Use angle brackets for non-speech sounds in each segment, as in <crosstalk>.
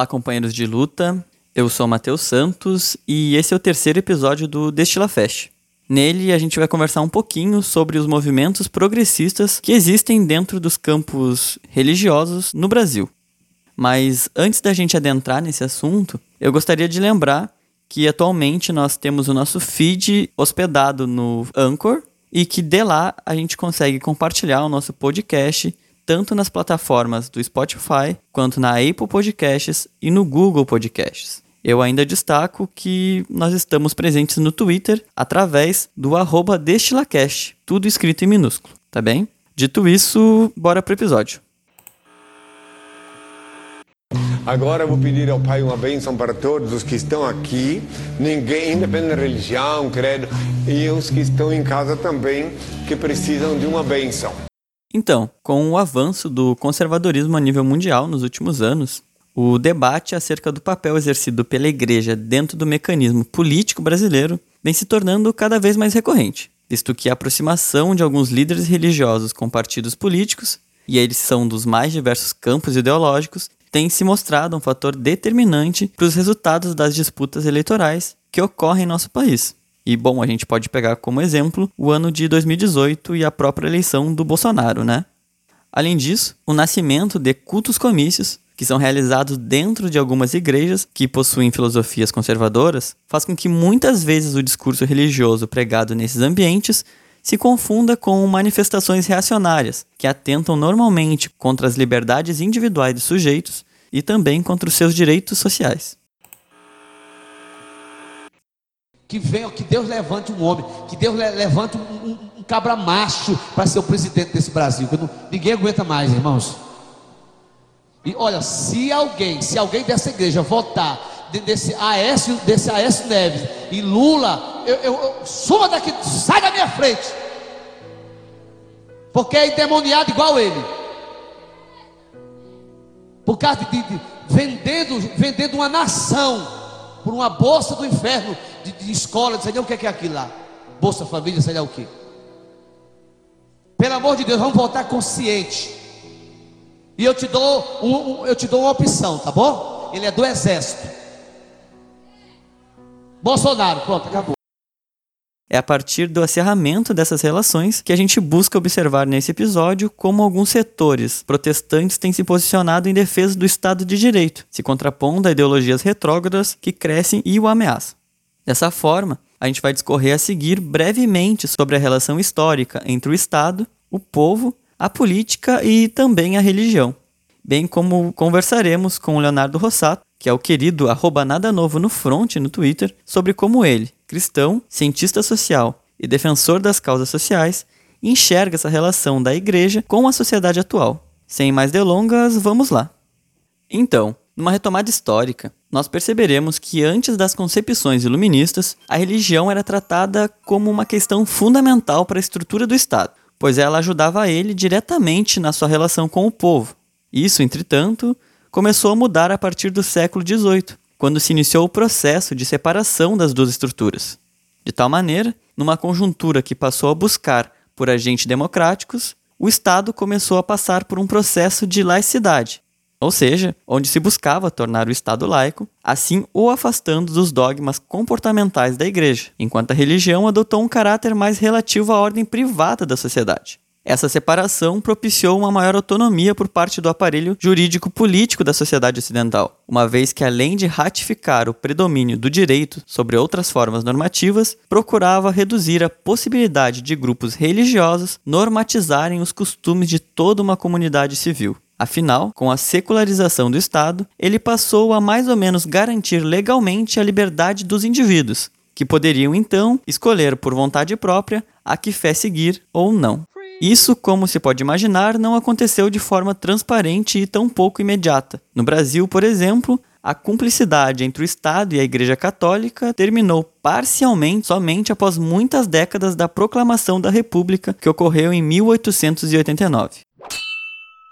Olá, companheiros de luta. Eu sou Matheus Santos e esse é o terceiro episódio do Destila Fest. Nele, a gente vai conversar um pouquinho sobre os movimentos progressistas que existem dentro dos campos religiosos no Brasil. Mas antes da gente adentrar nesse assunto, eu gostaria de lembrar que atualmente nós temos o nosso feed hospedado no Anchor e que de lá a gente consegue compartilhar o nosso podcast tanto nas plataformas do Spotify quanto na Apple Podcasts e no Google Podcasts. Eu ainda destaco que nós estamos presentes no Twitter através do arroba destilacast, tudo escrito em minúsculo, tá bem? Dito isso, bora pro episódio. Agora vou pedir ao Pai uma bênção para todos os que estão aqui, ninguém, independente da religião, credo, e os que estão em casa também, que precisam de uma bênção. Então, com o avanço do conservadorismo a nível mundial nos últimos anos, o debate acerca do papel exercido pela Igreja dentro do mecanismo político brasileiro vem se tornando cada vez mais recorrente, visto que a aproximação de alguns líderes religiosos com partidos políticos, e eles são dos mais diversos campos ideológicos, tem se mostrado um fator determinante para os resultados das disputas eleitorais que ocorrem em nosso país. E bom, a gente pode pegar como exemplo o ano de 2018 e a própria eleição do Bolsonaro, né? Além disso, o nascimento de cultos comícios que são realizados dentro de algumas igrejas que possuem filosofias conservadoras, faz com que muitas vezes o discurso religioso pregado nesses ambientes se confunda com manifestações reacionárias, que atentam normalmente contra as liberdades individuais dos sujeitos e também contra os seus direitos sociais. Que venha, que Deus levante um homem, que Deus levante um, um, um cabra macho para ser o presidente desse Brasil. Não, ninguém aguenta mais, irmãos. E olha, se alguém, se alguém dessa igreja votar desse Aécio, desse Aécio Neves e Lula, eu, eu, eu suma daqui, sai da minha frente. Porque é endemoniado igual ele. Por causa de, de vendendo, vendendo uma nação por uma bolsa do inferno de, de escola, não sei nem o que é, é aquilo lá. Bolsa Família, sei lá o que. Pelo amor de Deus, vamos votar consciente. E eu te dou, um, um, eu te dou uma opção, tá bom? Ele é do exército. Bolsonaro, pronto, acabou. É a partir do acerramento dessas relações que a gente busca observar nesse episódio como alguns setores protestantes têm se posicionado em defesa do Estado de Direito, se contrapondo a ideologias retrógradas que crescem e o ameaçam. Dessa forma, a gente vai discorrer a seguir brevemente sobre a relação histórica entre o Estado, o povo a política e também a religião. Bem como conversaremos com o Leonardo Rossato, que é o querido arroba nada novo no front no Twitter, sobre como ele, cristão, cientista social e defensor das causas sociais, enxerga essa relação da igreja com a sociedade atual. Sem mais delongas, vamos lá. Então, numa retomada histórica, nós perceberemos que antes das concepções iluministas, a religião era tratada como uma questão fundamental para a estrutura do Estado, pois ela ajudava ele diretamente na sua relação com o povo. Isso, entretanto, começou a mudar a partir do século XVIII, quando se iniciou o processo de separação das duas estruturas. De tal maneira, numa conjuntura que passou a buscar por agentes democráticos, o Estado começou a passar por um processo de laicidade, ou seja, onde se buscava tornar o Estado laico, assim o afastando dos dogmas comportamentais da Igreja, enquanto a religião adotou um caráter mais relativo à ordem privada da sociedade. Essa separação propiciou uma maior autonomia por parte do aparelho jurídico-político da sociedade ocidental, uma vez que, além de ratificar o predomínio do direito sobre outras formas normativas, procurava reduzir a possibilidade de grupos religiosos normatizarem os costumes de toda uma comunidade civil. Afinal, com a secularização do Estado, ele passou a mais ou menos garantir legalmente a liberdade dos indivíduos, que poderiam então escolher por vontade própria a que fé seguir ou não. Isso, como se pode imaginar, não aconteceu de forma transparente e tão pouco imediata. No Brasil, por exemplo, a cumplicidade entre o Estado e a Igreja Católica terminou parcialmente somente após muitas décadas da proclamação da República, que ocorreu em 1889.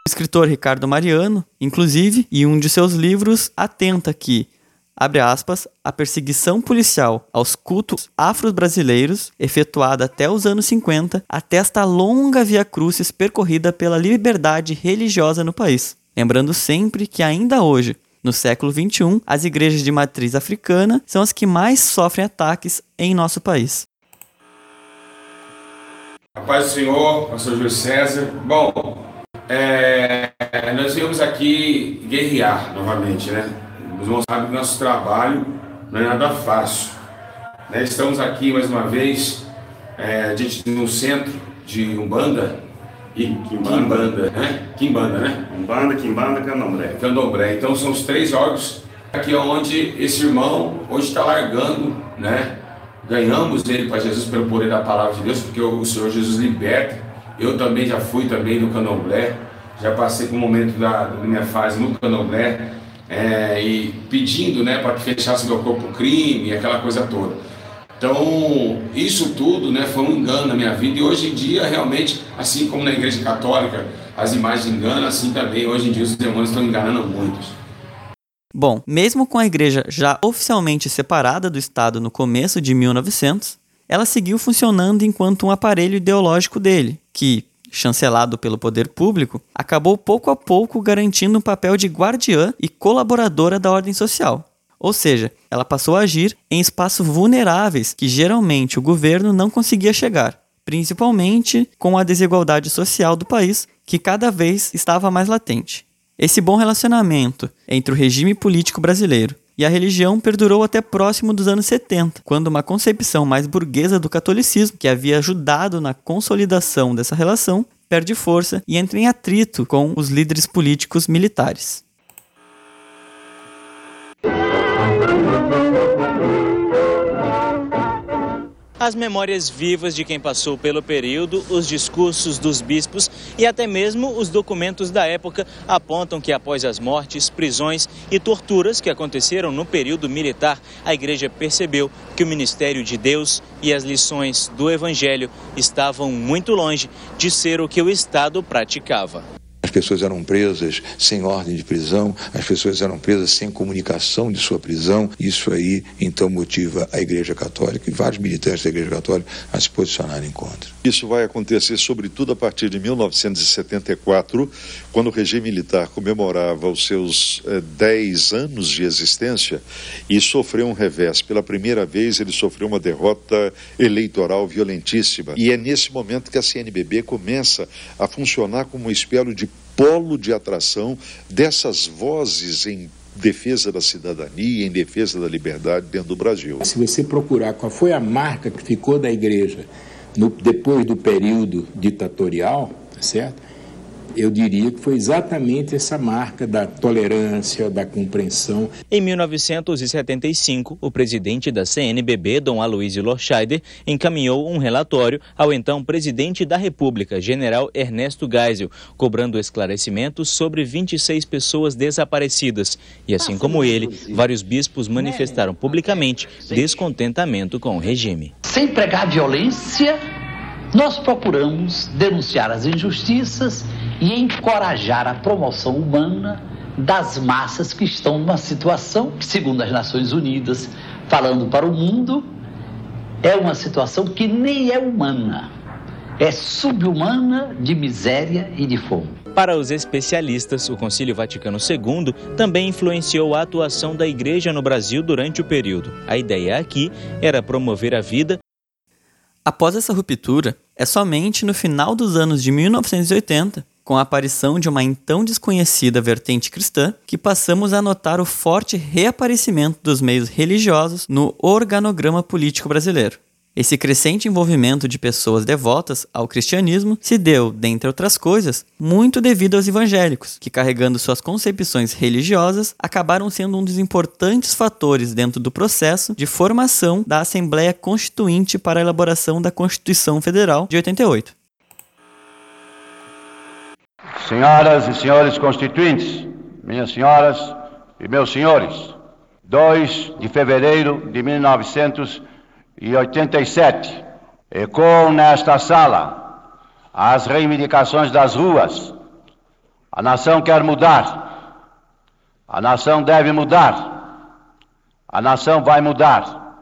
Escritor Ricardo Mariano, inclusive, em um de seus livros, atenta que, abre aspas, a perseguição policial aos cultos afro-brasileiros, efetuada até os anos 50, atesta a longa via crucis percorrida pela liberdade religiosa no país. Lembrando sempre que ainda hoje, no século XXI, as igrejas de matriz africana são as que mais sofrem ataques em nosso país. A paz do Senhor, pastor Júlio César. Bom, é, nós viemos aqui guerrear novamente, né? Os irmãos sabem que nosso trabalho não é nada fácil. Né? Estamos aqui mais uma vez, é, no centro de Umbanda e Quimbanda, né? Quimbanda, né? Umbanda, Quimbanda, Candomblé. Candomblé. Então são os três órgãos aqui onde esse irmão hoje está largando, né? Ganhamos ele para Jesus pelo poder da palavra de Deus, porque o Senhor Jesus liberta eu também já fui também no candomblé, já passei por um momento da, da minha fase no candomblé, é, e pedindo né, para que fechasse meu corpo crime, aquela coisa toda. Então, isso tudo né, foi um engano na minha vida, e hoje em dia, realmente, assim como na igreja católica, as imagens enganam, assim também, hoje em dia, os demônios estão enganando muitos. Bom, mesmo com a igreja já oficialmente separada do Estado no começo de 1900, ela seguiu funcionando enquanto um aparelho ideológico dele, que, chancelado pelo poder público, acabou pouco a pouco garantindo um papel de guardiã e colaboradora da ordem social. Ou seja, ela passou a agir em espaços vulneráveis que geralmente o governo não conseguia chegar, principalmente com a desigualdade social do país, que cada vez estava mais latente. Esse bom relacionamento entre o regime político brasileiro e a religião perdurou até próximo dos anos 70, quando uma concepção mais burguesa do catolicismo, que havia ajudado na consolidação dessa relação, perde força e entra em atrito com os líderes políticos militares. As memórias vivas de quem passou pelo período, os discursos dos bispos e até mesmo os documentos da época apontam que após as mortes, prisões e torturas que aconteceram no período militar, a igreja percebeu que o ministério de Deus e as lições do evangelho estavam muito longe de ser o que o Estado praticava. As pessoas eram presas sem ordem de prisão, as pessoas eram presas sem comunicação de sua prisão. Isso aí, então, motiva a Igreja Católica e vários militantes da Igreja Católica a se posicionarem contra. Isso vai acontecer, sobretudo, a partir de 1974, quando o regime militar comemorava os seus eh, 10 anos de existência e sofreu um revés. Pela primeira vez, ele sofreu uma derrota eleitoral violentíssima. E é nesse momento que a CNBB começa a funcionar como um espelho de polo de atração dessas vozes em defesa da cidadania, em defesa da liberdade dentro do Brasil. Se você procurar qual foi a marca que ficou da igreja no, depois do período ditatorial, tá certo? Eu diria que foi exatamente essa marca da tolerância, da compreensão. Em 1975, o presidente da CNBB, Dom Aloysio Lorscheider, encaminhou um relatório ao então presidente da República, general Ernesto Geisel, cobrando esclarecimentos sobre 26 pessoas desaparecidas. E assim como ele, vários bispos manifestaram publicamente descontentamento com o regime. Sem pregar violência, nós procuramos denunciar as injustiças e encorajar a promoção humana das massas que estão numa situação que, segundo as Nações Unidas, falando para o mundo, é uma situação que nem é humana, é subhumana de miséria e de fome. Para os especialistas, o Concílio Vaticano II também influenciou a atuação da Igreja no Brasil durante o período. A ideia aqui era promover a vida. Após essa ruptura, é somente no final dos anos de 1980 com a aparição de uma então desconhecida vertente cristã, que passamos a notar o forte reaparecimento dos meios religiosos no organograma político brasileiro. Esse crescente envolvimento de pessoas devotas ao cristianismo se deu, dentre outras coisas, muito devido aos evangélicos, que, carregando suas concepções religiosas, acabaram sendo um dos importantes fatores dentro do processo de formação da Assembleia Constituinte para a elaboração da Constituição Federal de 88. Senhoras e senhores constituintes, minhas senhoras e meus senhores, 2 de fevereiro de 1987, ecoam nesta sala as reivindicações das ruas, A nação quer mudar. A nação deve mudar. A nação vai mudar.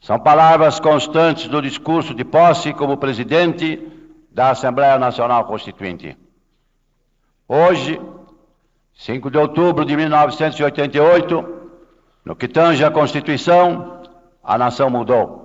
São palavras constantes do discurso de posse como presidente da Assembleia Nacional Constituinte. Hoje, 5 de outubro de 1988, no que tange à Constituição, a nação mudou.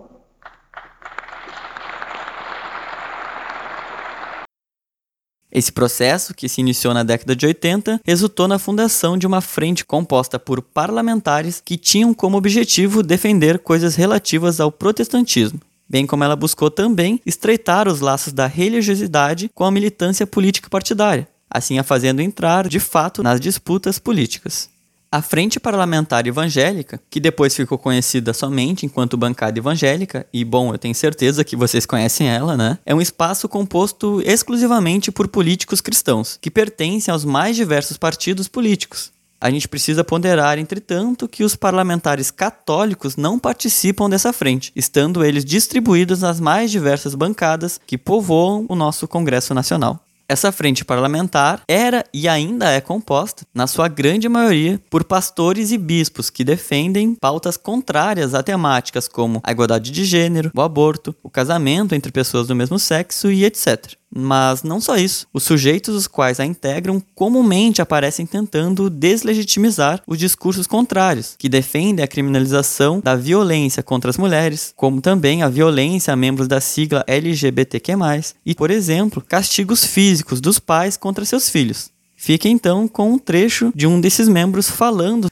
Esse processo, que se iniciou na década de 80, resultou na fundação de uma frente composta por parlamentares que tinham como objetivo defender coisas relativas ao protestantismo, bem como ela buscou também estreitar os laços da religiosidade com a militância política partidária, assim a fazendo entrar de fato nas disputas políticas. A Frente Parlamentar Evangélica, que depois ficou conhecida somente enquanto Bancada Evangélica, e bom, eu tenho certeza que vocês conhecem ela, né? É um espaço composto exclusivamente por políticos cristãos, que pertencem aos mais diversos partidos políticos. A gente precisa ponderar, entretanto, que os parlamentares católicos não participam dessa frente, estando eles distribuídos nas mais diversas bancadas que povoam o nosso Congresso Nacional. Essa frente parlamentar era e ainda é composta, na sua grande maioria, por pastores e bispos que defendem pautas contrárias a temáticas como a igualdade de gênero, o aborto, o casamento entre pessoas do mesmo sexo e etc. Mas não só isso, os sujeitos os quais a integram comumente aparecem tentando deslegitimizar os discursos contrários, que defendem a criminalização da violência contra as mulheres, como também a violência a membros da sigla LGBTQ+, e, por exemplo, castigos físicos dos pais contra seus filhos. Fique então com um trecho de um desses membros falando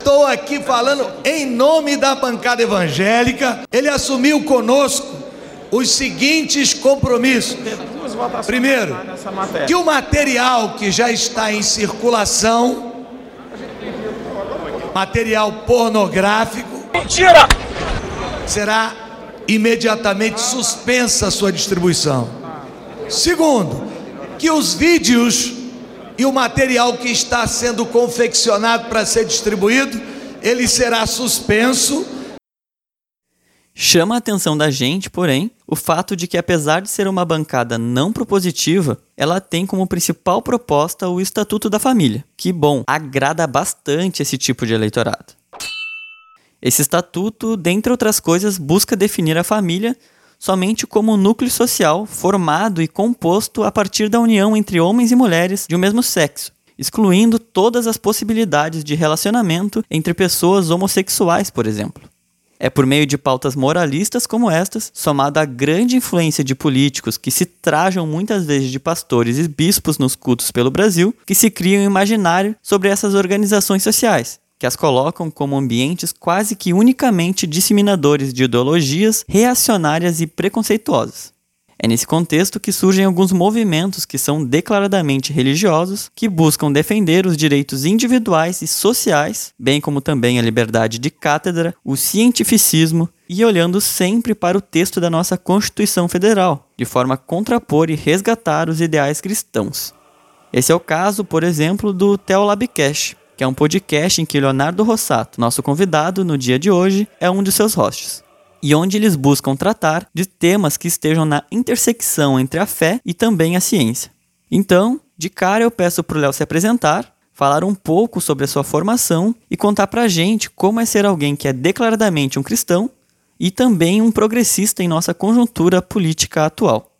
Estou aqui falando em nome da bancada evangélica. Ele assumiu conosco os seguintes compromissos. Primeiro, que o material que já está em circulação, material pornográfico, mentira, será imediatamente suspensa a sua distribuição. Segundo, que os vídeos e o material que está sendo confeccionado para ser distribuído, ele será suspenso Chama a atenção da gente, porém, o fato de que, apesar de ser uma bancada não propositiva, ela tem como principal proposta o Estatuto da Família, que, bom, agrada bastante esse tipo de eleitorado. Esse estatuto, dentre outras coisas, busca definir a família somente como um núcleo social formado e composto a partir da união entre homens e mulheres de um mesmo sexo, excluindo todas as possibilidades de relacionamento entre pessoas homossexuais, por exemplo. É por meio de pautas moralistas como estas, somado à grande influência de políticos que se trajam muitas vezes de pastores e bispos nos cultos pelo Brasil, que se cria um imaginário sobre essas organizações sociais, que as colocam como ambientes quase que unicamente disseminadores de ideologias reacionárias e preconceituosas. É nesse contexto que surgem alguns movimentos que são declaradamente religiosos, que buscam defender os direitos individuais e sociais, bem como também a liberdade de cátedra, o cientificismo e olhando sempre para o texto da nossa Constituição Federal, de forma a contrapor e resgatar os ideais cristãos. Esse é o caso, por exemplo, do Teolabcast, que é um podcast em que Leonardo Rossato, nosso convidado no dia de hoje, é um de seus hosts e onde eles buscam tratar de temas que estejam na intersecção entre a fé e também a ciência. Então, de cara eu peço para o Léo se apresentar, falar um pouco sobre a sua formação e contar para a gente como é ser alguém que é declaradamente um cristão e também um progressista em nossa conjuntura política atual.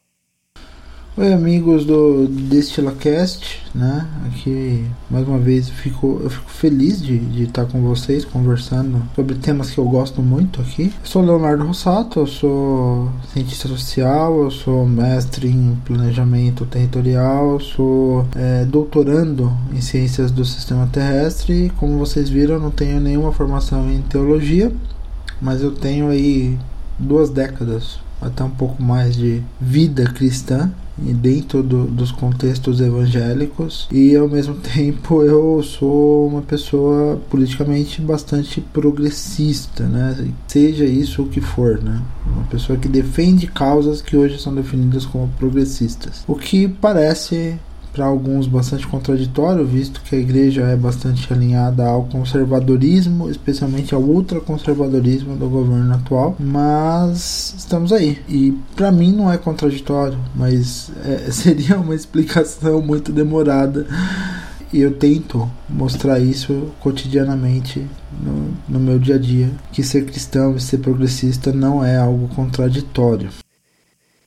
Oi amigos do DestilaCast, né? Aqui mais uma vez eu fico, eu fico feliz de, de estar com vocês conversando sobre temas que eu gosto muito aqui. Eu sou Leonardo Rossato, eu sou cientista social, eu sou mestre em planejamento territorial, sou é, doutorando em ciências do sistema terrestre e como vocês viram eu não tenho nenhuma formação em teologia, mas eu tenho aí duas décadas até um pouco mais de vida cristã dentro do, dos contextos evangélicos e ao mesmo <laughs> tempo eu sou uma pessoa politicamente bastante progressista, né? Seja isso o que for, né? Uma pessoa que defende causas que hoje são definidas como progressistas. O que parece para alguns bastante contraditório, visto que a igreja é bastante alinhada ao conservadorismo, especialmente ao ultraconservadorismo do governo atual, mas estamos aí. E para mim não é contraditório, mas é, <laughs> seria uma explicação muito demorada. E eu tento mostrar isso cotidianamente no, no meu dia a dia, que ser cristão e ser progressista não é algo contraditório.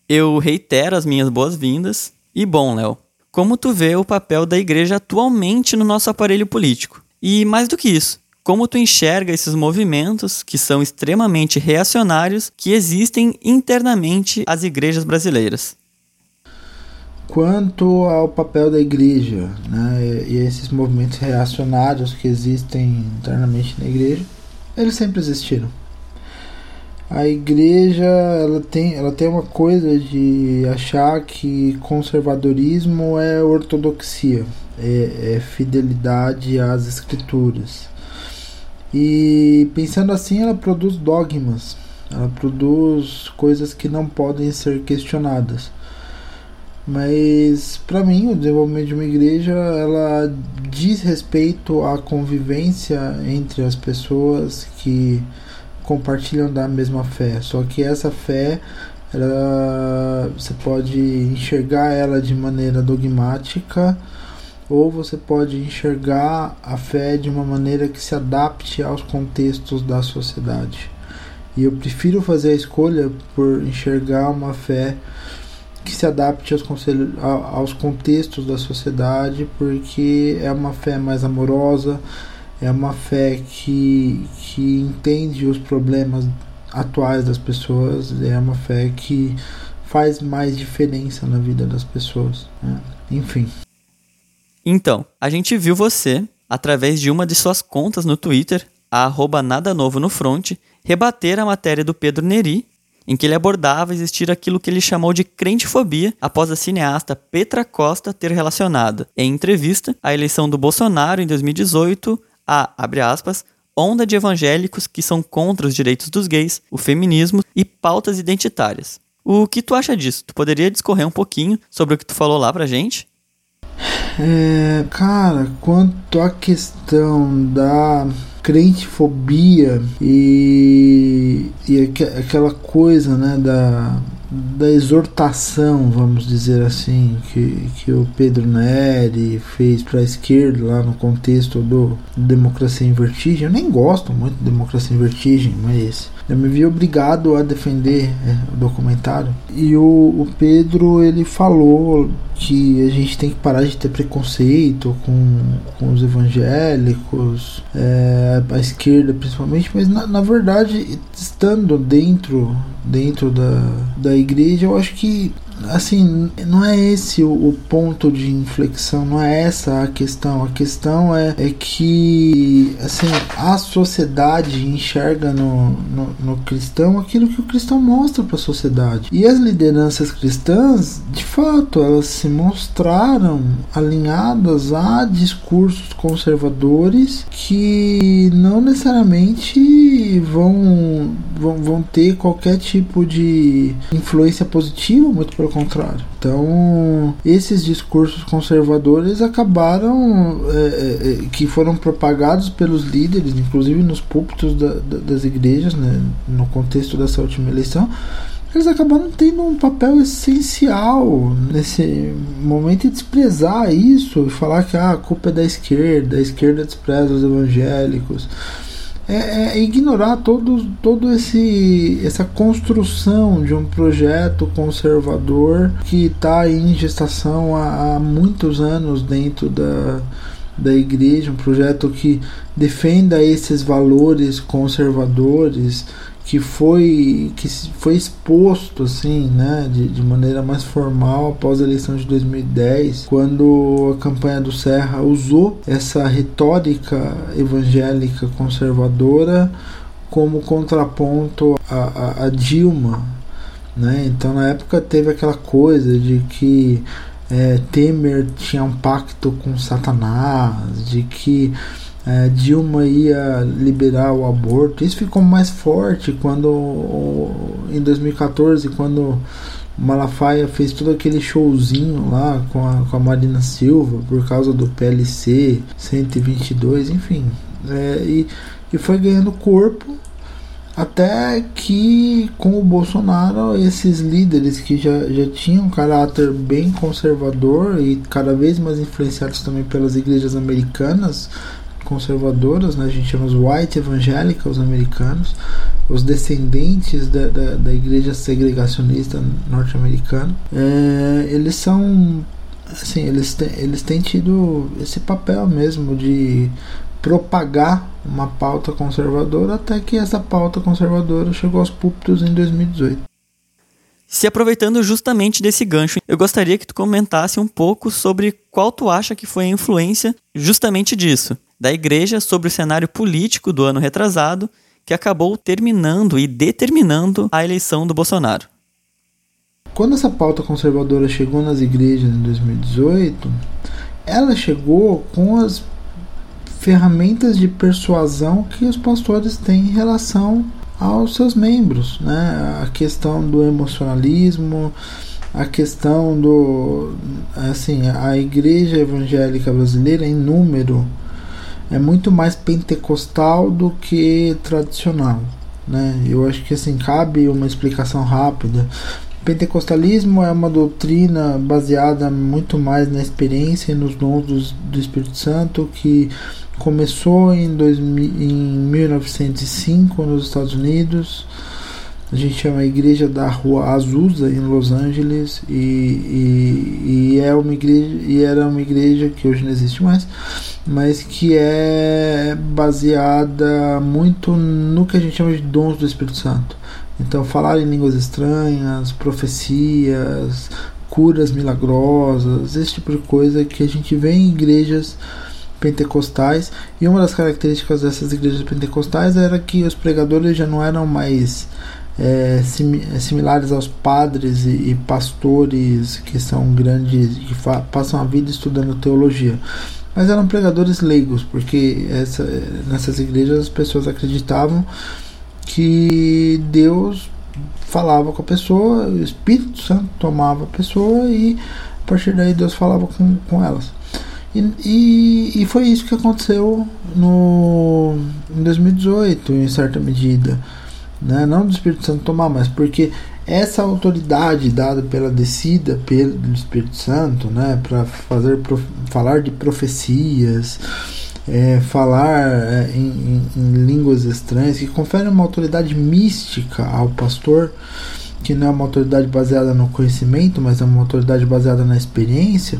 Eu reitero as minhas boas-vindas. E bom, Léo, como tu vê o papel da igreja atualmente no nosso aparelho político? E mais do que isso, como tu enxerga esses movimentos que são extremamente reacionários que existem internamente às igrejas brasileiras? Quanto ao papel da igreja né, e esses movimentos reacionários que existem internamente na igreja, eles sempre existiram a igreja ela tem, ela tem uma coisa de achar que conservadorismo é ortodoxia, é, é fidelidade às escrituras. E pensando assim, ela produz dogmas, ela produz coisas que não podem ser questionadas. Mas para mim, o desenvolvimento de uma igreja, ela diz respeito à convivência entre as pessoas que compartilham da mesma fé. Só que essa fé, ela, você pode enxergar ela de maneira dogmática ou você pode enxergar a fé de uma maneira que se adapte aos contextos da sociedade. E eu prefiro fazer a escolha por enxergar uma fé que se adapte aos, aos contextos da sociedade, porque é uma fé mais amorosa, é uma fé que, que entende os problemas atuais das pessoas, é uma fé que faz mais diferença na vida das pessoas. Né? Enfim. Então, a gente viu você, através de uma de suas contas no Twitter, a arroba nada novo no front, rebater a matéria do Pedro Neri, em que ele abordava existir aquilo que ele chamou de crentefobia após a cineasta Petra Costa ter relacionado, em entrevista, a eleição do Bolsonaro em 2018 a, abre aspas, onda de evangélicos que são contra os direitos dos gays, o feminismo e pautas identitárias. O que tu acha disso? Tu poderia discorrer um pouquinho sobre o que tu falou lá pra gente? É, cara, quanto à questão da crentefobia e, e aquela coisa, né, da da exortação, vamos dizer assim, que, que o Pedro Neri fez para a esquerda lá no contexto do Democracia em Vertigem. Eu nem gosto muito de Democracia em Vertigem, mas eu me vi obrigado a defender é, o documentário. E o, o Pedro ele falou que a gente tem que parar de ter preconceito com, com os evangélicos, é, a esquerda principalmente, mas na, na verdade, estando dentro, dentro da, da igreja, eu acho que assim, não é esse o, o, ponto de inflexão, não é essa a questão. A questão é, é que assim, a sociedade enxerga no, no, no cristão aquilo que o cristão mostra para a sociedade. E as lideranças cristãs, de fato, elas se mostraram alinhadas a discursos conservadores que não necessariamente vão, vão, vão ter qualquer tipo de influência positiva, muito pelo contrário. Então, esses discursos conservadores acabaram, é, é, é, que foram propagados pelos líderes, inclusive nos púlpitos da, da, das igrejas, né, no contexto dessa última eleição, eles acabaram tendo um papel essencial nesse momento e desprezar isso e falar que ah, a culpa é da esquerda, a esquerda despreza os evangélicos é, é ignorar todo, todo esse essa construção de um projeto conservador que está em gestação há, há muitos anos dentro da, da igreja, um projeto que defenda esses valores conservadores, que foi que foi exposto assim, né, de, de maneira mais formal após a eleição de 2010, quando a campanha do Serra usou essa retórica evangélica conservadora como contraponto a, a, a Dilma, né? Então na época teve aquela coisa de que é, Temer tinha um pacto com Satanás, de que é, Dilma ia liberar o aborto. Isso ficou mais forte quando, em 2014, quando Malafaia fez todo aquele showzinho lá com a, com a Marina Silva por causa do PLC 122, enfim. É, e, e foi ganhando corpo até que com o Bolsonaro esses líderes que já, já tinham um caráter bem conservador e cada vez mais influenciados também pelas igrejas americanas conservadoras, né? a gente chama os white evangélicos americanos, os descendentes da, da, da igreja segregacionista norte-americana, é, eles são assim, eles, têm, eles têm tido esse papel mesmo de propagar uma pauta conservadora até que essa pauta conservadora chegou aos púlpitos em 2018. Se aproveitando justamente desse gancho, eu gostaria que tu comentasse um pouco sobre qual tu acha que foi a influência justamente disso, da igreja sobre o cenário político do ano retrasado, que acabou terminando e determinando a eleição do Bolsonaro. Quando essa pauta conservadora chegou nas igrejas em 2018, ela chegou com as ferramentas de persuasão que os pastores têm em relação aos seus membros, né? A questão do emocionalismo, a questão do assim, a igreja evangélica brasileira em número é muito mais pentecostal do que tradicional, né? Eu acho que assim cabe uma explicação rápida. Pentecostalismo é uma doutrina baseada muito mais na experiência e nos dons do, do Espírito Santo que Começou em, 2000, em 1905 nos Estados Unidos. A gente chama a igreja da Rua Azusa em Los Angeles e, e, e, é uma igreja e era uma igreja que hoje não existe mais, mas que é baseada muito no que a gente chama de dons do Espírito Santo. Então falar em línguas estranhas, profecias, curas milagrosas, esse tipo de coisa que a gente vê em igrejas pentecostais e uma das características dessas igrejas pentecostais era que os pregadores já não eram mais é, sim, é, similares aos padres e, e, pastores que são grandes que passam a vida estudando teologia mas eram pregadores leigos porque essa, nessas igrejas as pessoas acreditavam que Deus falava com a pessoa o Espírito Santo tomava a pessoa e a partir daí Deus falava com, com elas e, e, e, foi isso que aconteceu no, em 2018, em certa medida. Né? Não do Espírito Santo tomar, mas porque essa autoridade dada pela descida pelo Espírito Santo, né, para fazer falar de profecias, é, falar é, em, em, em, línguas estranhas, que confere uma autoridade mística ao pastor, que não é uma autoridade baseada no conhecimento, mas é uma autoridade baseada na experiência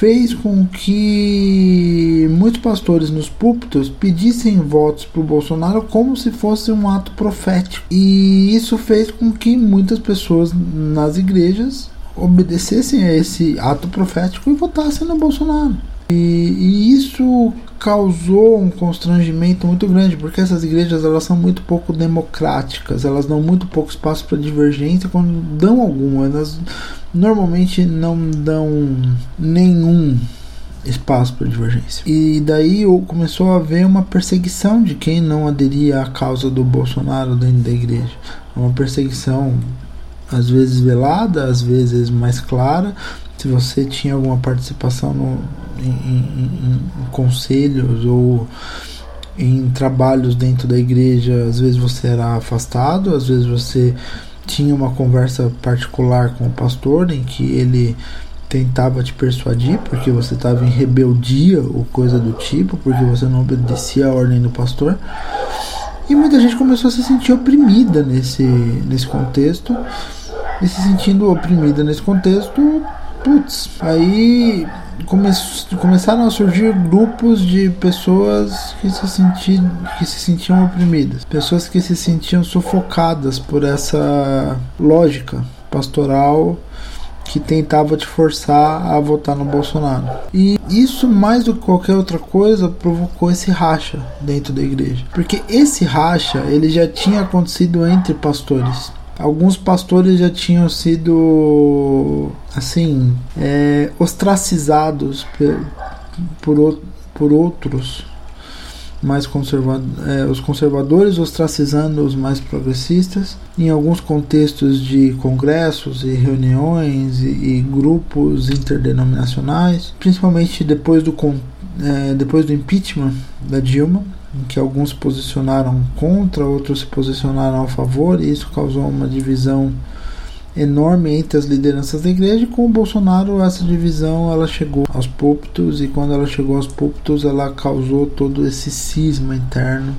fez com que muitos pastores nos púlpitos pedissem votos para o Bolsonaro como se fosse um ato profético. E isso fez com que muitas pessoas nas igrejas obedecessem a esse ato profético e votassem no Bolsonaro. E, e, isso causou um constrangimento muito grande, porque essas igrejas elas são muito pouco democráticas, elas dão muito pouco espaço para divergência, quando dão alguma, elas normalmente não dão nenhum espaço para divergência. E daí começou a haver uma perseguição de quem não aderia à causa do Bolsonaro dentro da igreja. Uma perseguição às vezes velada, às vezes mais clara. Se você tinha alguma participação no, em, em, conselhos ou em trabalhos dentro da igreja, às vezes você era afastado, às vezes você tinha uma conversa particular com o pastor em que ele tentava te persuadir porque você estava em rebeldia ou coisa do tipo, porque você não obedecia a ordem do pastor. E muita gente começou a se sentir oprimida nesse, nesse contexto. E se sentindo oprimida nesse contexto, putz, aí come, começaram a surgir grupos de pessoas que se, senti, que se sentiam oprimidas, pessoas que se sentiam sufocadas por essa lógica pastoral que tentava te forçar a votar no Bolsonaro. E isso, mais do que qualquer outra coisa, provocou esse racha dentro da igreja. Porque esse racha ele já tinha acontecido entre pastores alguns pastores já tinham sido assim é, ostracizados por, por, por outros mais conserva é, os conservadores ostracizando os mais progressistas, em alguns contextos de congressos e reuniões e, e grupos interdenominacionais, principalmente depois do, é, depois do impeachment da Dilma, em que alguns se posicionaram contra, outros se posicionaram a favor, e isso causou uma divisão enorme entre as lideranças da igreja. E com o Bolsonaro, essa divisão ela chegou aos púlpitos, e quando ela chegou aos púlpitos, ela causou todo esse cisma interno,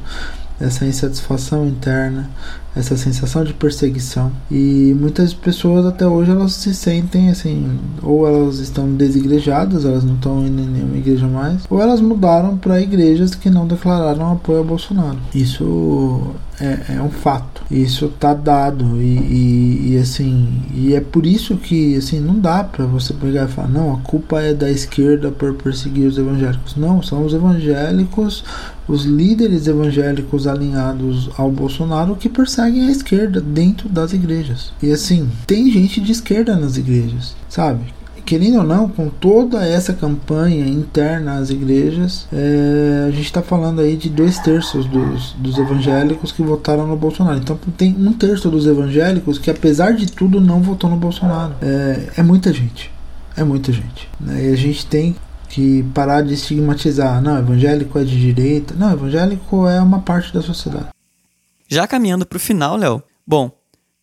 essa insatisfação interna essa sensação de perseguição. E muitas pessoas até hoje elas se sentem assim ou elas estão desigrejadas elas não estão indo em nenhuma igreja mais ou elas mudaram para igrejas que não declararam apoio a Bolsonaro. Isso é, é um fato. Isso tá dado e, e, e, assim e é por isso que assim não dá para você pegar e falar não a culpa é da esquerda por perseguir os evangélicos. Não são os evangélicos os líderes evangélicos alinhados ao Bolsonaro que perseguem a esquerda dentro das igrejas. E assim, tem gente de esquerda nas igrejas, sabe? Querendo ou não, com toda essa campanha interna às igrejas, é, a gente está falando aí de dois terços dos, dos evangélicos que votaram no Bolsonaro. Então tem um terço dos evangélicos que, apesar de tudo, não votou no Bolsonaro. É, é muita gente. É muita gente. Né? E a gente tem que parar de estigmatizar. Não, evangélico é de direita. Não, evangélico é uma parte da sociedade. Já caminhando para o final, Léo. Bom,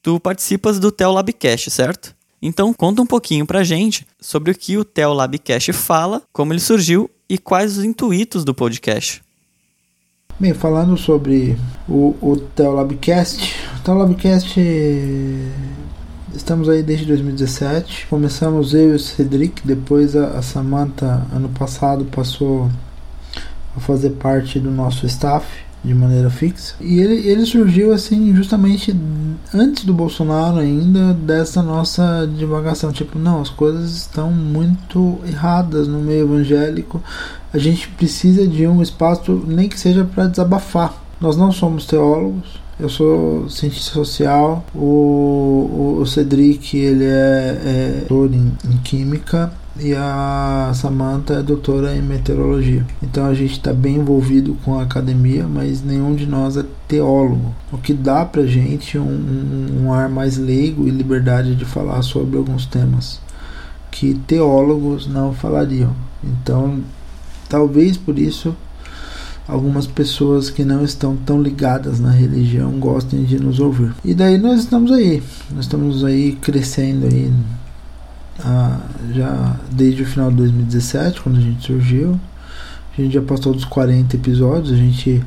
tu participas do Tel Labcast, certo? Então conta um pouquinho pra gente sobre o que o Tel Labcast fala, como ele surgiu e quais os intuitos do podcast. Bem, falando sobre o, o Tel Labcast, o Tel Labcast Estamos aí desde 2017. Começamos eu e o Cedric, depois a, a Samantha ano passado passou a fazer parte do nosso staff de maneira fixa. E ele, ele surgiu assim justamente antes do Bolsonaro ainda dessa nossa divagação, tipo, não, as coisas estão muito erradas no meio evangélico. A gente precisa de um espaço nem que seja para desabafar. Nós não somos teólogos, eu sou cientista social, o, o, Cedric ele é, é doutor em, em química e a Samantha é doutora em meteorologia. Então a gente está bem envolvido com a academia, mas nenhum de nós é teólogo. O que dá pra gente um, um ar mais leigo e liberdade de falar sobre alguns temas que teólogos não falariam. Então, talvez por isso algumas pessoas que não estão tão ligadas na religião gostem de nos ouvir. E daí nós estamos aí, nós estamos aí crescendo aí ah, já desde o final de 2017, quando a gente surgiu. A gente já passou dos 40 episódios, a gente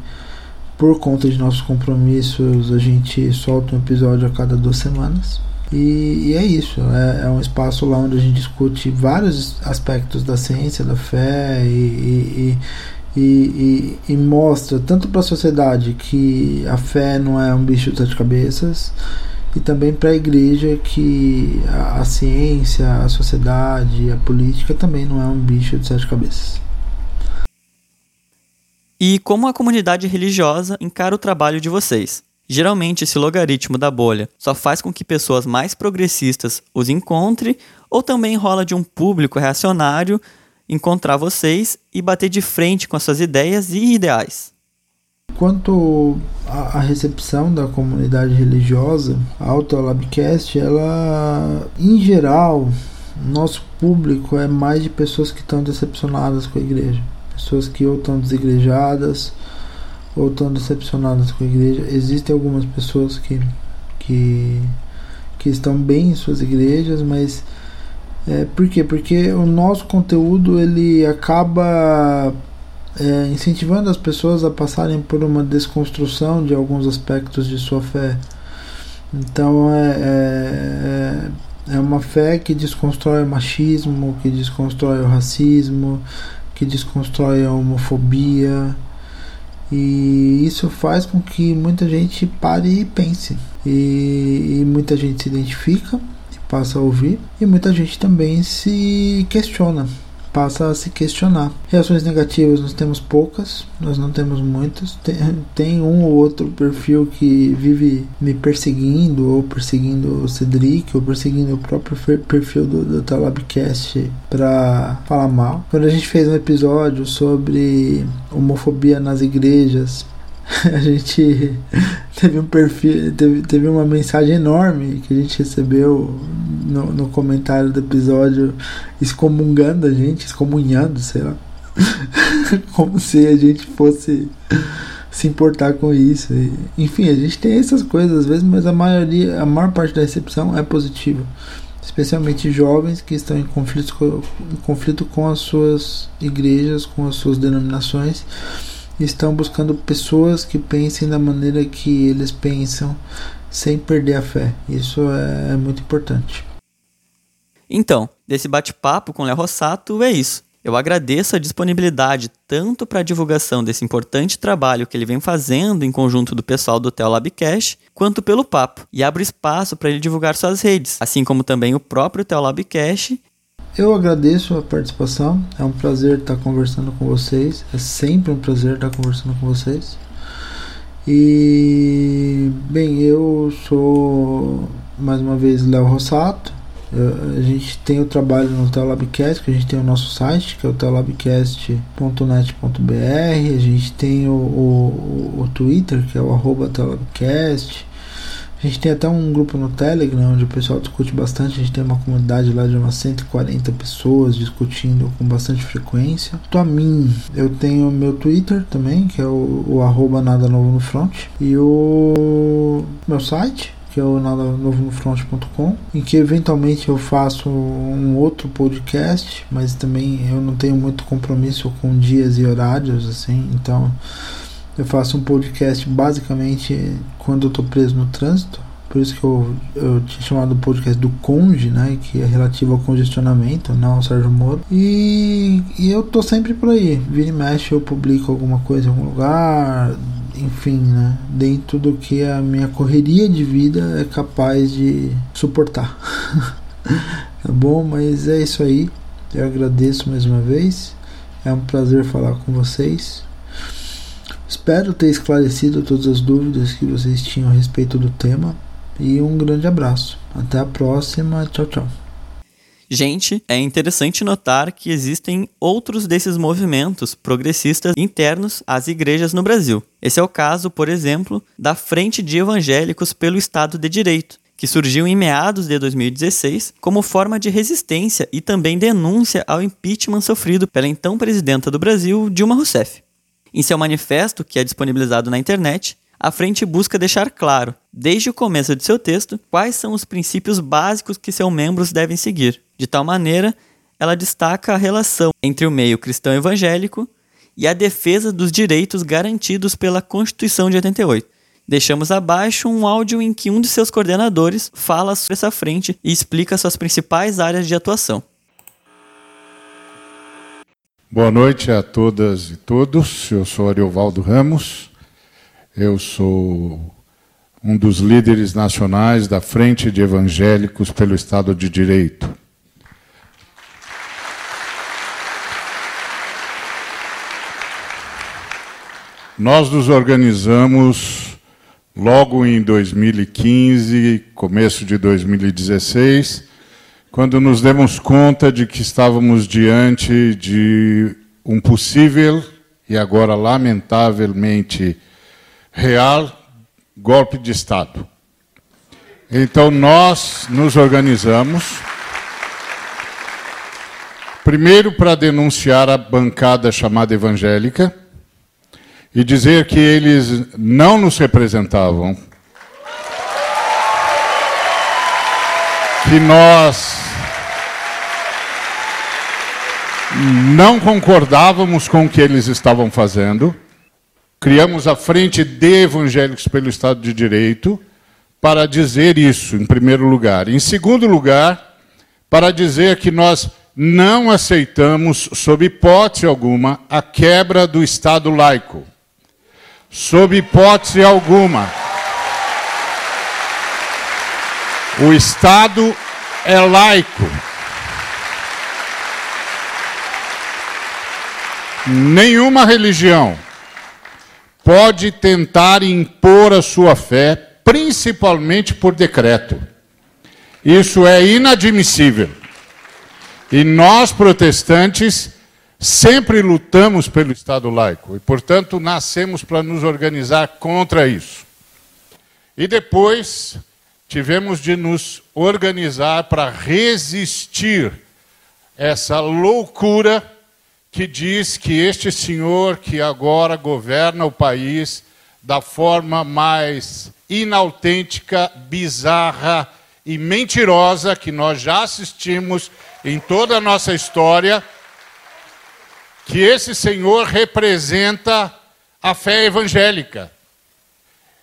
por conta de nossos compromissos, a gente solta um episódio a cada duas semanas. E, e é isso, é, é, um espaço lá onde a gente discute vários aspectos da ciência, da fé e, e, e, mostra tanto para a sociedade que a fé não é um bicho de sete cabeças e também para a igreja que a, a, ciência, a sociedade, a política também não é um bicho de sete cabeças. E como a comunidade religiosa encara o trabalho de vocês? Geralmente esse logaritmo da bolha só faz com que pessoas mais progressistas os encontrem ou também rola de um público reacionário encontrar vocês e bater de frente com as suas ideias e ideais. Quanto à recepção da comunidade religiosa, a Autolabcast, ela, em geral, nosso público é mais de pessoas que estão decepcionadas com a igreja. Pessoas que ou estão desigrejadas ou estão decepcionadas com a igreja. Existem algumas pessoas que, que, que estão bem em suas igrejas, mas é, por quê? Porque o nosso conteúdo ele acaba é, incentivando as pessoas a passarem por uma desconstrução de alguns aspectos de sua fé. Então é, é, é uma fé que desconstrói o machismo, que desconstrói o racismo, que desconstrói a homofobia. E isso faz com que muita gente pare e pense. E, e muita gente se identifica passa a ouvir e muita gente também se questiona passa a se questionar. Reações negativas nós temos poucas, nós não temos muitas. Tem, tem um ou outro perfil que vive me perseguindo, ou perseguindo o Cedric, ou perseguindo o próprio perfil do, do Talabcast para falar mal. Quando a gente fez um episódio sobre homofobia nas igrejas, <laughs> a gente teve um perfil, teve, teve uma mensagem enorme que a gente recebeu no, no comentário do episódio excomungando a gente, excomunhando, sei lá. <laughs> Como se a gente fosse se importar com isso. E, enfim, a gente tem essas coisas às vezes, mas a maioria, a maior parte da recepção é positiva. Especialmente jovens que estão em conflito, em conflito com as suas igrejas, com as suas denominações estão buscando pessoas que pensem da maneira que eles pensam, sem perder a fé. Isso é, é muito importante. Então, desse bate-papo com Léo Rossato é isso. Eu agradeço a disponibilidade tanto para a divulgação desse importante trabalho que ele vem fazendo em conjunto do pessoal do Tel Labcast, quanto pelo papo, e abro espaço para ele divulgar suas redes, assim como também o próprio Tel Labcast eu agradeço a participação. É um prazer estar conversando com vocês. É sempre um prazer estar conversando com vocês. E bem, eu sou mais uma vez Léo Rossato. A gente tem o trabalho no Telabcast, que a gente tem o nosso site, que é o telabcast.net.br. A gente tem o, o, o Twitter, que é o arroba telabcast. A gente tem até um grupo no Telegram onde o pessoal discute bastante. A gente tem uma comunidade lá de umas 140 pessoas discutindo com bastante frequência. Quanto a mim, eu tenho meu Twitter também, que é o, o arroba nada novo no front. E o meu site, que é o nada novo no front.com, em que eventualmente eu faço um outro podcast, mas também eu não tenho muito compromisso com dias e horários assim, então eu faço um podcast basicamente quando eu tô preso no trânsito. Por isso que eu, eu tinha chamado o podcast do Conge, né? Que é relativo ao congestionamento, não ao Sérgio Moro. E, e eu tô sempre por aí. Vira e mexe, eu publico alguma coisa em algum lugar. Enfim, né? Dentro do que a minha correria de vida é capaz de suportar. <laughs> tá bom? Mas é isso aí. Eu agradeço mais uma vez. É um prazer falar com vocês. Espero ter esclarecido todas as dúvidas que vocês tinham a respeito do tema e um grande abraço. Até a próxima. Tchau, tchau. Gente, é interessante notar que existem outros desses movimentos progressistas internos às igrejas no Brasil. Esse é o caso, por exemplo, da Frente de Evangélicos pelo Estado de Direito, que surgiu em meados de 2016 como forma de resistência e também denúncia ao impeachment sofrido pela então presidenta do Brasil, Dilma Rousseff. Em seu manifesto, que é disponibilizado na internet, a frente busca deixar claro, desde o começo de seu texto, quais são os princípios básicos que seus membros devem seguir. De tal maneira, ela destaca a relação entre o meio cristão evangélico e a defesa dos direitos garantidos pela Constituição de 88. Deixamos abaixo um áudio em que um de seus coordenadores fala sobre essa frente e explica suas principais áreas de atuação. Boa noite a todas e todos. Eu sou Ariovaldo Ramos. Eu sou um dos líderes nacionais da Frente de Evangélicos pelo Estado de Direito. Nós nos organizamos logo em 2015, começo de 2016 quando nos demos conta de que estávamos diante de um possível e agora lamentavelmente real golpe de Estado. Então nós nos organizamos, primeiro para denunciar a bancada chamada evangélica e dizer que eles não nos representavam, que nós não concordávamos com o que eles estavam fazendo. Criamos a Frente de Evangélicos pelo Estado de Direito para dizer isso, em primeiro lugar. Em segundo lugar, para dizer que nós não aceitamos, sob hipótese alguma, a quebra do Estado laico. Sob hipótese alguma. O Estado é laico. nenhuma religião pode tentar impor a sua fé, principalmente por decreto. Isso é inadmissível. E nós, protestantes, sempre lutamos pelo Estado laico e, portanto, nascemos para nos organizar contra isso. E depois tivemos de nos organizar para resistir essa loucura que diz que este senhor que agora governa o país da forma mais inautêntica, bizarra e mentirosa que nós já assistimos em toda a nossa história, que esse senhor representa a fé evangélica.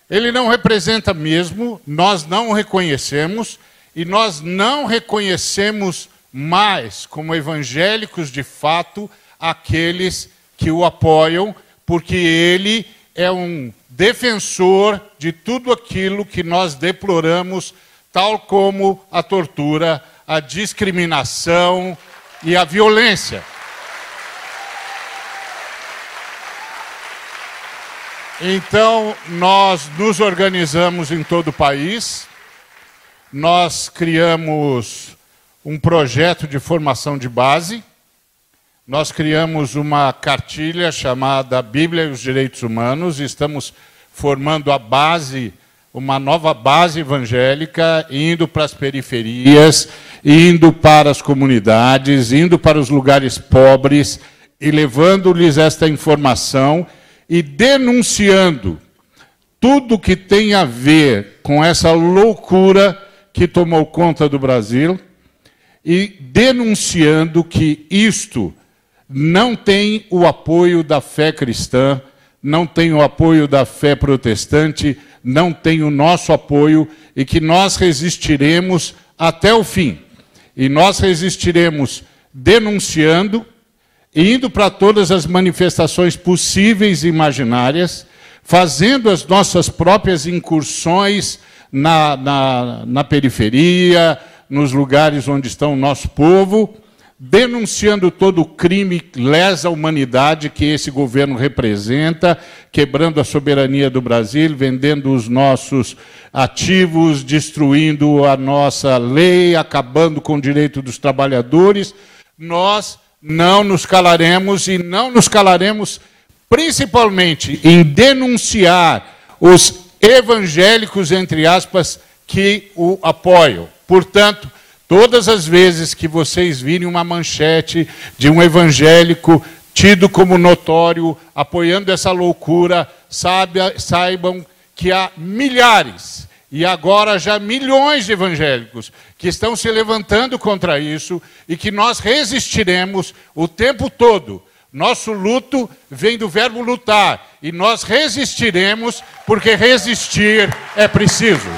Ele não representa mesmo, nós não o reconhecemos e nós não reconhecemos mais como evangélicos de fato aqueles que o apoiam, porque ele é um defensor de tudo aquilo que nós deploramos, tal como a tortura, a discriminação e a violência. Então, nós nos organizamos em todo o país, nós criamos um projeto de formação de base, nós criamos uma cartilha chamada Bíblia e os Direitos Humanos e estamos formando a base, uma nova base evangélica, indo para as periferias, indo para as comunidades, indo para os lugares pobres e levando-lhes esta informação e denunciando tudo que tem a ver com essa loucura que tomou conta do Brasil e denunciando que isto não tem o apoio da fé cristã, não tem o apoio da fé protestante, não tem o nosso apoio e que nós resistiremos até o fim. E nós resistiremos denunciando, indo para todas as manifestações possíveis e imaginárias, fazendo as nossas próprias incursões na, na, na periferia, nos lugares onde está o nosso povo denunciando todo o crime lesa humanidade que esse governo representa, quebrando a soberania do Brasil, vendendo os nossos ativos, destruindo a nossa lei, acabando com o direito dos trabalhadores. Nós não nos calaremos e não nos calaremos principalmente em denunciar os evangélicos, entre aspas, que o apoiam. Portanto, Todas as vezes que vocês virem uma manchete de um evangélico tido como notório, apoiando essa loucura, saibam que há milhares e agora já milhões de evangélicos que estão se levantando contra isso e que nós resistiremos o tempo todo. Nosso luto vem do verbo lutar e nós resistiremos porque resistir é preciso.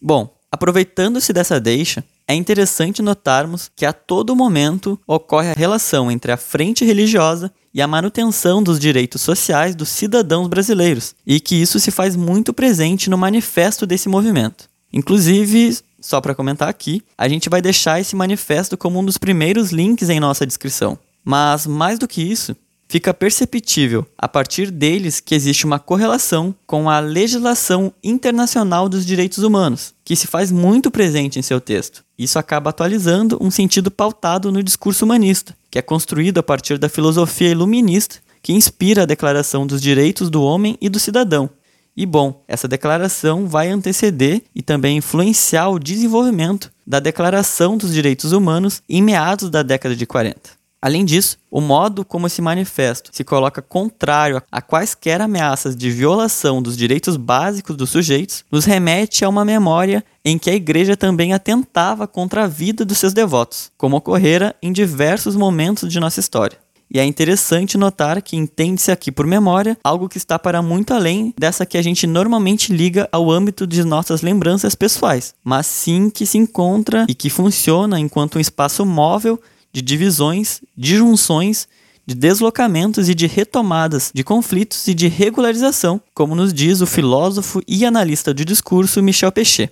Bom, aproveitando-se dessa deixa, é interessante notarmos que a todo momento ocorre a relação entre a frente religiosa e a manutenção dos direitos sociais dos cidadãos brasileiros, e que isso se faz muito presente no manifesto desse movimento. Inclusive, só para comentar aqui, a gente vai deixar esse manifesto como um dos primeiros links em nossa descrição. Mas mais do que isso, fica perceptível a partir deles que existe uma correlação com a legislação internacional dos direitos humanos, que se faz muito presente em seu texto. Isso acaba atualizando um sentido pautado no discurso humanista, que é construído a partir da filosofia iluminista que inspira a Declaração dos Direitos do Homem e do Cidadão. E bom, essa declaração vai anteceder e também influenciar o desenvolvimento da Declaração dos Direitos Humanos em meados da década de 40. Além disso, o modo como esse manifesto se coloca contrário a quaisquer ameaças de violação dos direitos básicos dos sujeitos nos remete a uma memória em que a igreja também atentava contra a vida dos seus devotos, como ocorrera em diversos momentos de nossa história. E é interessante notar que entende-se aqui por memória algo que está para muito além dessa que a gente normalmente liga ao âmbito de nossas lembranças pessoais, mas sim que se encontra e que funciona enquanto um espaço móvel de divisões, de junções, de deslocamentos e de retomadas de conflitos e de regularização, como nos diz o filósofo e analista de discurso Michel Pechet.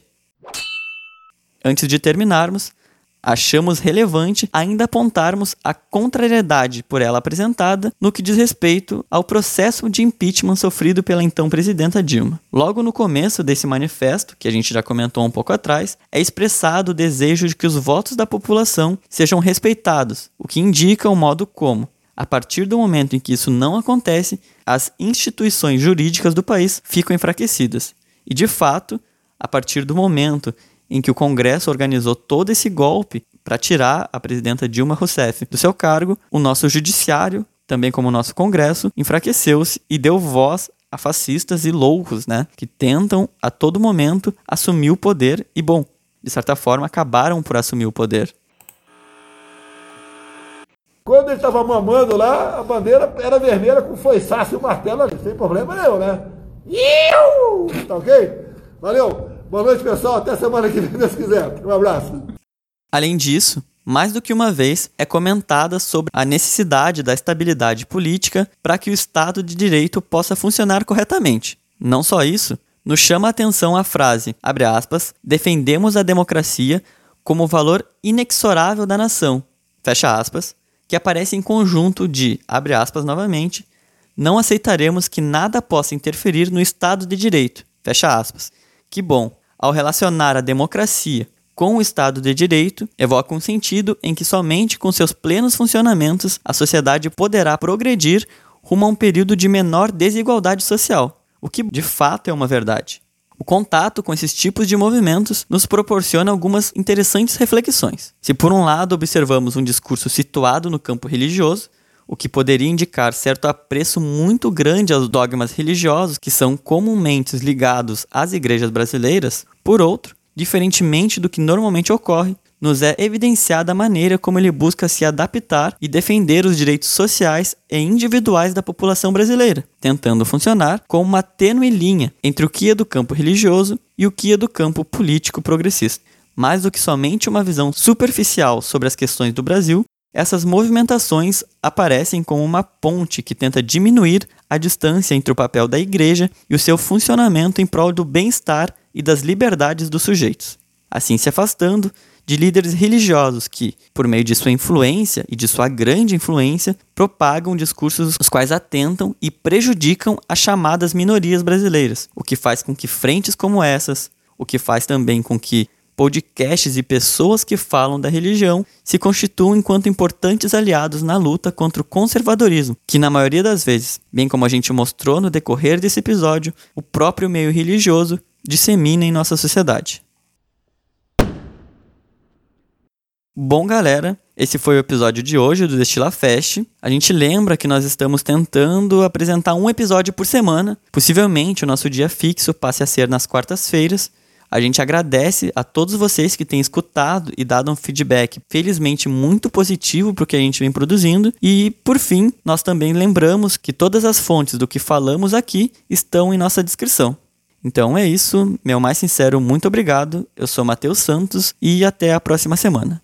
Antes de terminarmos, achamos relevante ainda apontarmos a contrariedade por ela apresentada no que diz respeito ao processo de impeachment sofrido pela então presidenta Dilma. Logo no começo desse manifesto, que a gente já comentou um pouco atrás, é expressado o desejo de que os votos da população sejam respeitados, o que indica o modo como, a partir do momento em que isso não acontece, as instituições jurídicas do país ficam enfraquecidas. E, de fato, a partir do momento em que o Congresso organizou todo esse golpe para tirar a presidenta Dilma Rousseff do seu cargo, o nosso judiciário, também como o nosso Congresso, enfraqueceu-se e deu voz a fascistas e loucos, né, que tentam a todo momento assumir o poder e, bom, de certa forma, acabaram por assumir o poder. Quando ele estava mamando lá, a bandeira era vermelha com foiçaço e martelo ali, sem problema nenhum, né? Iu! Tá ok? Valeu! Boa noite, pessoal. Até semana que vem, se quiser. Um abraço. Além disso, mais do que uma vez é comentada sobre a necessidade da estabilidade política para que o Estado de Direito possa funcionar corretamente. Não só isso, nos chama a atenção a frase, abre aspas, defendemos a democracia como valor inexorável da nação, fecha aspas, que aparece em conjunto de, abre aspas novamente, não aceitaremos que nada possa interferir no Estado de Direito, fecha aspas. Que bom, ao relacionar a democracia com o Estado de Direito, evoca um sentido em que somente com seus plenos funcionamentos a sociedade poderá progredir rumo a um período de menor desigualdade social, o que de fato é uma verdade. O contato com esses tipos de movimentos nos proporciona algumas interessantes reflexões. Se, por um lado, observamos um discurso situado no campo religioso, o que poderia indicar certo apreço muito grande aos dogmas religiosos que são comumente ligados às igrejas brasileiras, por outro, diferentemente do que normalmente ocorre, nos é evidenciada a maneira como ele busca se adaptar e defender os direitos sociais e individuais da população brasileira, tentando funcionar como uma tênue linha entre o que é do campo religioso e o que é do campo político progressista. Mais do que somente uma visão superficial sobre as questões do Brasil, essas movimentações aparecem como uma ponte que tenta diminuir a distância entre o papel da igreja e o seu funcionamento em prol do bem-estar e das liberdades dos sujeitos. Assim se afastando de líderes religiosos que, por meio de sua influência e de sua grande influência, propagam discursos os quais atentam e prejudicam as chamadas minorias brasileiras, o que faz com que frentes como essas, o que faz também com que podcasts e pessoas que falam da religião se constituam enquanto importantes aliados na luta contra o conservadorismo, que na maioria das vezes, bem como a gente mostrou no decorrer desse episódio, o próprio meio religioso dissemina em nossa sociedade. Bom, galera, esse foi o episódio de hoje do Destila Fest. A gente lembra que nós estamos tentando apresentar um episódio por semana. Possivelmente o nosso dia fixo passe a ser nas quartas-feiras. A gente agradece a todos vocês que têm escutado e dado um feedback, felizmente, muito positivo para o que a gente vem produzindo. E, por fim, nós também lembramos que todas as fontes do que falamos aqui estão em nossa descrição. Então é isso, meu mais sincero muito obrigado. Eu sou Matheus Santos e até a próxima semana.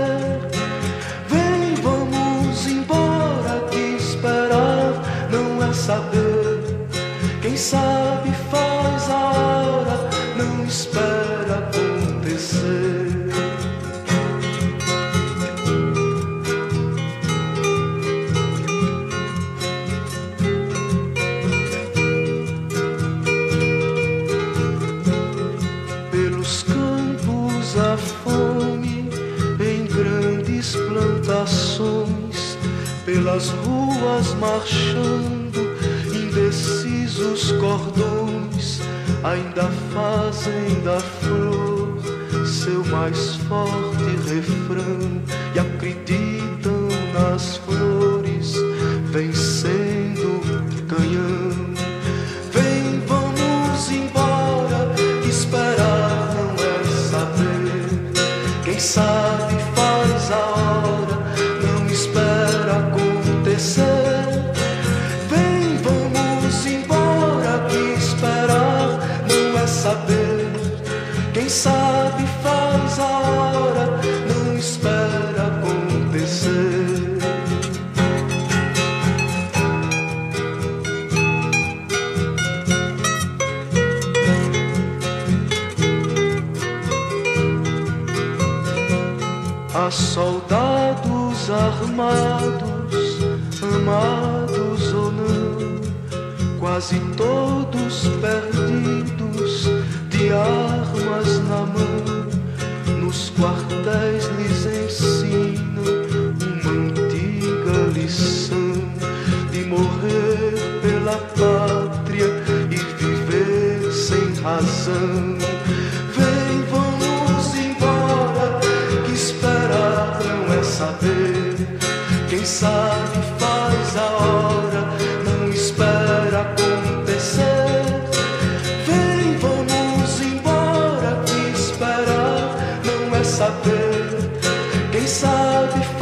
Saber. Quem sabe faz a hora, não espera acontecer. Pelos campos a fome, em grandes plantações, pelas ruas marchando, indecisos cordões, ainda fazem da flor seu mais forte refrão e acreditam nas flores, vencendo sabe faz a hora, não espera acontecer. Há soldados armados, amados ou não, quase todos perdidos, armas na mão. Nos quartéis lhes ensinam uma antiga lição de morrer pela pátria e viver sem razão. Vem, vamos embora, que esperar não é saber. Quem sabe embora, que